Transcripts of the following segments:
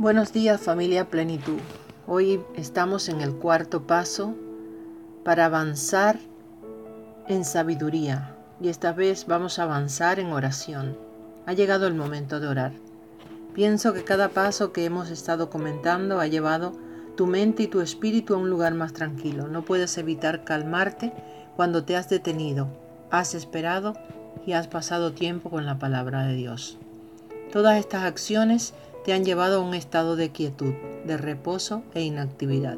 Buenos días familia Plenitud. Hoy estamos en el cuarto paso para avanzar en sabiduría y esta vez vamos a avanzar en oración. Ha llegado el momento de orar. Pienso que cada paso que hemos estado comentando ha llevado tu mente y tu espíritu a un lugar más tranquilo. No puedes evitar calmarte cuando te has detenido, has esperado y has pasado tiempo con la palabra de Dios. Todas estas acciones te han llevado a un estado de quietud, de reposo e inactividad.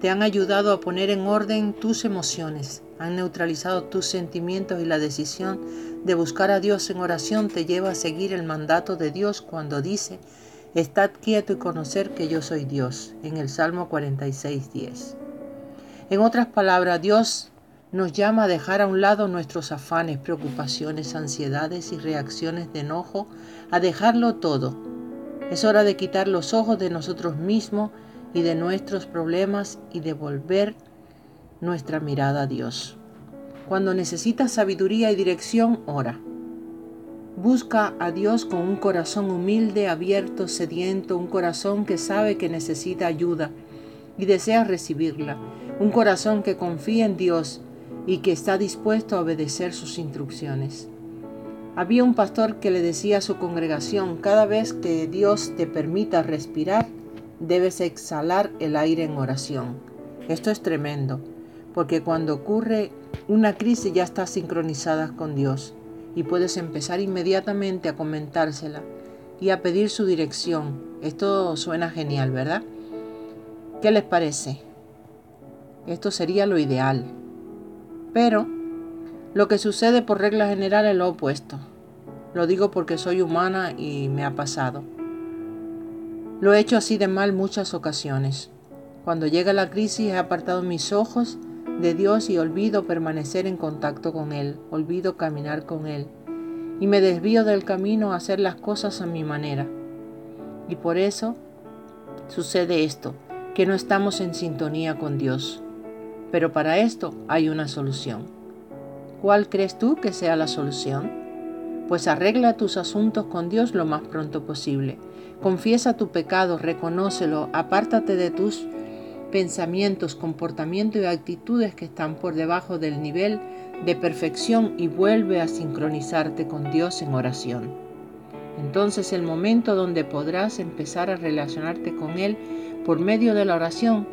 Te han ayudado a poner en orden tus emociones, han neutralizado tus sentimientos y la decisión de buscar a Dios en oración te lleva a seguir el mandato de Dios cuando dice, Estad quieto y conocer que yo soy Dios, en el Salmo 46, 10. En otras palabras, Dios nos llama a dejar a un lado nuestros afanes, preocupaciones, ansiedades y reacciones de enojo, a dejarlo todo es hora de quitar los ojos de nosotros mismos y de nuestros problemas y de volver nuestra mirada a Dios. Cuando necesitas sabiduría y dirección, ora. Busca a Dios con un corazón humilde, abierto, sediento, un corazón que sabe que necesita ayuda y desea recibirla, un corazón que confía en Dios y que está dispuesto a obedecer sus instrucciones. Había un pastor que le decía a su congregación, cada vez que Dios te permita respirar, debes exhalar el aire en oración. Esto es tremendo, porque cuando ocurre una crisis ya estás sincronizada con Dios y puedes empezar inmediatamente a comentársela y a pedir su dirección. Esto suena genial, ¿verdad? ¿Qué les parece? Esto sería lo ideal. Pero lo que sucede por regla general es lo opuesto. Lo digo porque soy humana y me ha pasado. Lo he hecho así de mal muchas ocasiones. Cuando llega la crisis he apartado mis ojos de Dios y olvido permanecer en contacto con Él, olvido caminar con Él y me desvío del camino a hacer las cosas a mi manera. Y por eso sucede esto, que no estamos en sintonía con Dios. Pero para esto hay una solución. ¿Cuál crees tú que sea la solución? Pues arregla tus asuntos con Dios lo más pronto posible. Confiesa tu pecado, reconócelo, apártate de tus pensamientos, comportamientos y actitudes que están por debajo del nivel de perfección y vuelve a sincronizarte con Dios en oración. Entonces el momento donde podrás empezar a relacionarte con Él por medio de la oración.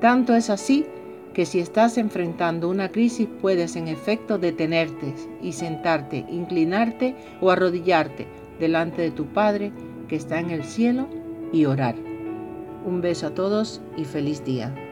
Tanto es así que si estás enfrentando una crisis puedes en efecto detenerte y sentarte, inclinarte o arrodillarte delante de tu Padre que está en el cielo y orar. Un beso a todos y feliz día.